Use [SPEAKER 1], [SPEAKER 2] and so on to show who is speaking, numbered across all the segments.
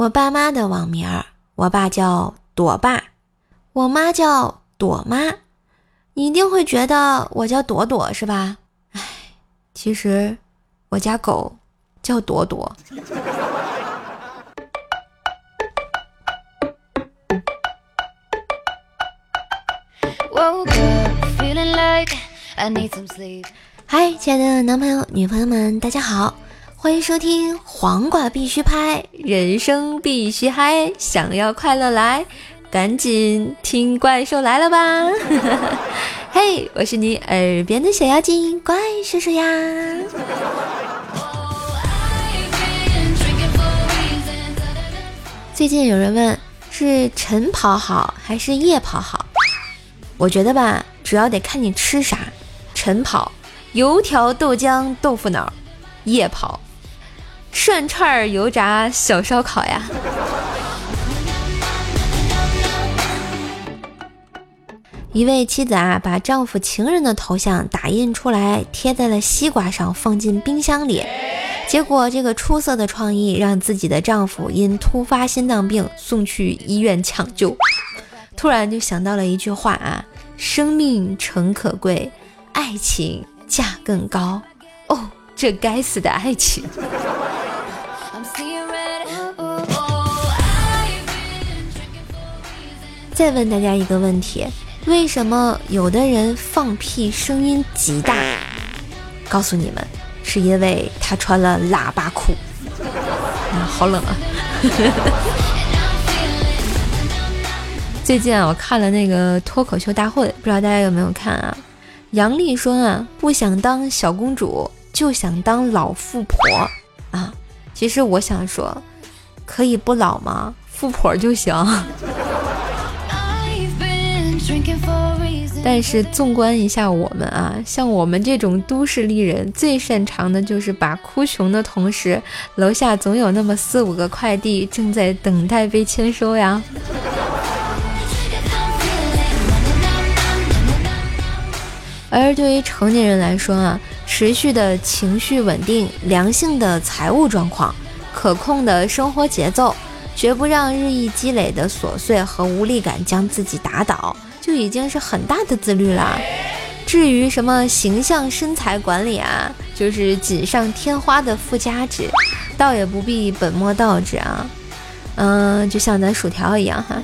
[SPEAKER 1] 我爸妈的网名儿，我爸叫朵爸，我妈叫朵妈。你一定会觉得我叫朵朵是吧？唉，其实我家狗叫朵朵。嗨，亲爱的男朋友、女朋友们，大家好，欢迎收听《黄瓜必须拍，人生必须嗨》，想要快乐来，赶紧听怪兽来了吧！嘿，我是你耳边的小妖精怪叔叔呀。最近有人问，是晨跑好还是夜跑好？我觉得吧，主要得看你吃啥。晨跑，油条、豆浆、豆腐脑；夜跑，涮串、油炸、小烧烤呀。一位妻子啊，把丈夫情人的头像打印出来，贴在了西瓜上，放进冰箱里。结果，这个出色的创意让自己的丈夫因突发心脏病送去医院抢救。突然就想到了一句话啊：生命诚可贵。爱情价更高哦，这该死的爱情！再问大家一个问题：为什么有的人放屁声音极大？告诉你们，是因为他穿了喇叭裤。啊，好冷啊！最近啊，我看了那个脱口秀大会，不知道大家有没有看啊？杨丽说啊，不想当小公主，就想当老富婆啊。其实我想说，可以不老吗？富婆就行。但是纵观一下我们啊，像我们这种都市丽人，最擅长的就是把哭穷的同时，楼下总有那么四五个快递正在等待被签收呀。而对于成年人来说啊，持续的情绪稳定、良性的财务状况、可控的生活节奏，绝不让日益积累的琐碎和无力感将自己打倒，就已经是很大的自律了。至于什么形象身材管理啊，就是锦上添花的附加值，倒也不必本末倒置啊。嗯，就像咱薯条一样哈。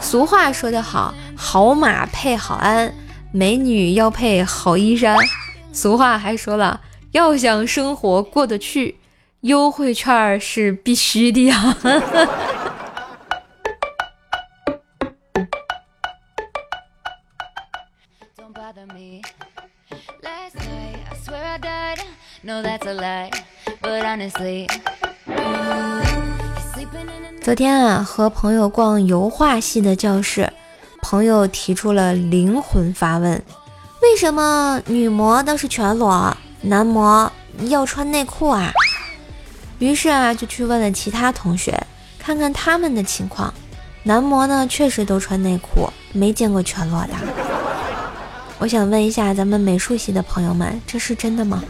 [SPEAKER 1] 俗话说得好，好马配好鞍。美女要配好衣衫，俗话还说了，要想生活过得去，优惠券是必须的呀。昨天啊，和朋友逛油画系的教室。朋友提出了灵魂发问：为什么女模都是全裸，男模要穿内裤啊？于是啊，就去问了其他同学，看看他们的情况。男模呢，确实都穿内裤，没见过全裸的。我想问一下咱们美术系的朋友们，这是真的吗？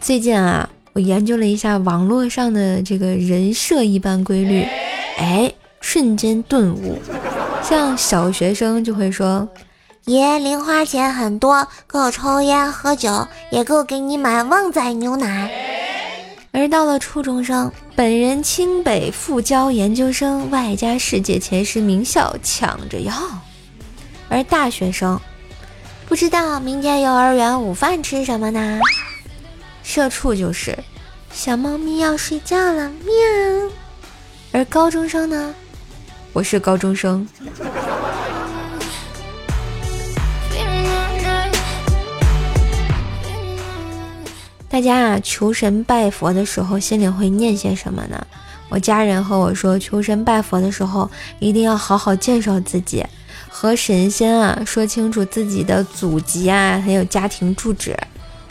[SPEAKER 1] 最近啊，我研究了一下网络上的这个人设一般规律，哎。瞬间顿悟，像小学生就会说：“
[SPEAKER 2] 爷零花钱很多，够抽烟喝酒，也够给你买旺仔牛奶。”
[SPEAKER 1] 而到了初中生，本人清北复交研究生，外加世界前十名校抢着要；而大学生，不知道明天幼儿园午饭吃什么呢？社畜就是小猫咪要睡觉了，喵。而高中生呢？我是高中生，大家啊，求神拜佛的时候心里会念些什么呢？我家人和我说，求神拜佛的时候一定要好好介绍自己，和神仙啊说清楚自己的祖籍啊，还有家庭住址。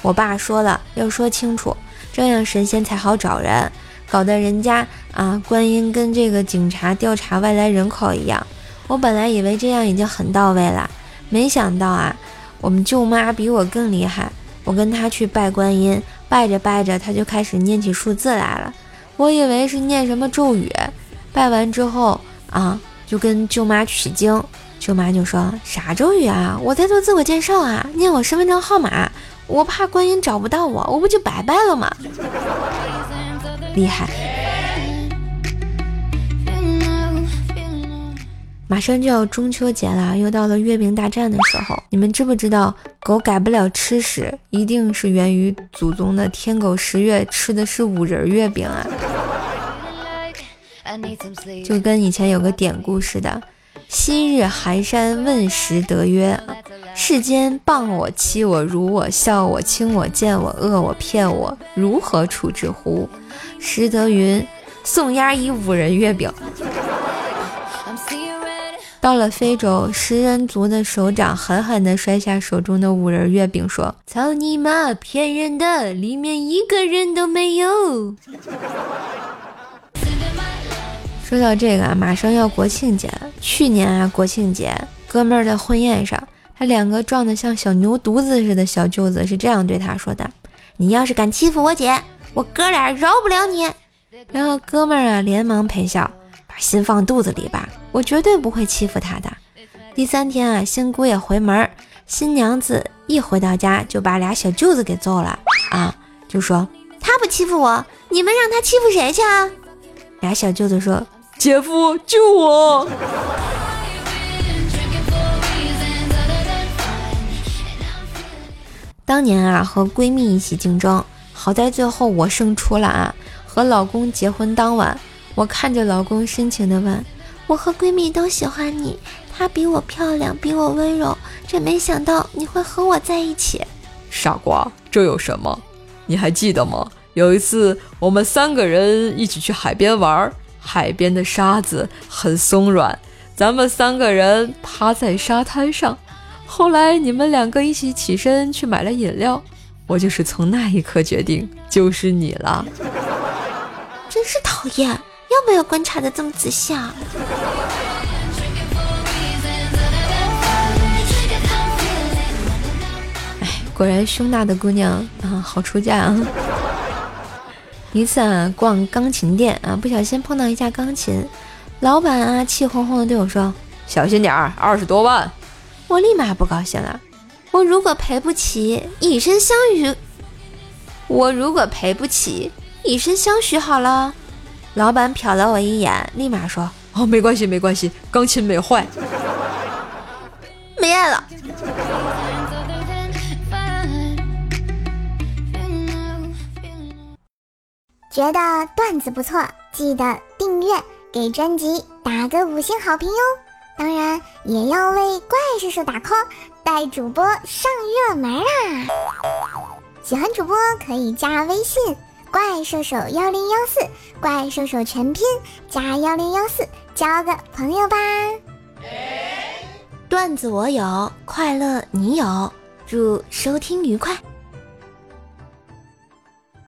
[SPEAKER 1] 我爸说了，要说清楚，这样神仙才好找人。搞得人家啊，观音跟这个警察调查外来人口一样。我本来以为这样已经很到位了，没想到啊，我们舅妈比我更厉害。我跟她去拜观音，拜着拜着，他就开始念起数字来了。我以为是念什么咒语。拜完之后啊，就跟舅妈取经。舅妈就说：“啥咒语啊？我在做自我介绍啊，念我身份证号码。我怕观音找不到我，我不就白拜了吗？厉害！马上就要中秋节了，又到了月饼大战的时候。你们知不知道，狗改不了吃屎，一定是源于祖宗的天狗十月吃的是五仁月饼啊！就跟以前有个典故似的。”昔日寒山问时得曰：“世间谤我、欺我、辱我、笑我、轻我、贱我、恶我、骗我，如何处置乎？”时得云：“送丫一五仁月饼。”到了非洲，食人族的首长狠狠地摔下手中的五仁月饼，说：“操你妈，骗人的，里面一个人都没有。”说到这个啊，马上要国庆节了。去年啊，国庆节，哥们儿的婚宴上，他两个壮得像小牛犊子似的小舅子是这样对他说的：“你要是敢欺负我姐，我哥俩饶不了你。”然后哥们儿啊，连忙陪笑，把心放肚子里吧，我绝对不会欺负他的。第三天啊，新姑也回门，新娘子一回到家就把俩小舅子给揍了啊，就说他不欺负我，你们让他欺负谁去啊？俩小舅子说。姐夫救我！当年啊，和闺蜜一起竞争，好在最后我胜出了啊。和老公结婚当晚，我看着老公深情的问：“我和闺蜜都喜欢你，她比我漂亮，比我温柔，真没想到你会和我在一起。”
[SPEAKER 3] 傻瓜，这有什么？你还记得吗？有一次我们三个人一起去海边玩。海边的沙子很松软，咱们三个人趴在沙滩上。后来你们两个一起起身去买了饮料，我就是从那一刻决定就是你了。
[SPEAKER 2] 真是讨厌，要不要观察的这么仔细啊？
[SPEAKER 1] 哎，果然胸大的姑娘啊，好出嫁啊。一次啊，逛钢琴店啊，不小心碰到一架钢琴，老板啊气哄哄的对我说：“
[SPEAKER 3] 小心点儿，二十多万。”
[SPEAKER 1] 我立马不高兴了。我如果赔不起，以身相许。我如果赔不起，以身相许好了。老板瞟了我一眼，立马说：“
[SPEAKER 3] 哦，没关系，没关系，钢琴没坏，
[SPEAKER 2] 没爱了。”觉得段子不错，记得订阅，给专辑打个五星好评哟！当然也要为怪叔叔打 call，带主播上热门啦！喜欢主播可以加微信“怪兽手幺零幺四”，怪兽手全拼加幺零幺四，交个朋友吧！段子我有，快乐你有，祝收听愉快！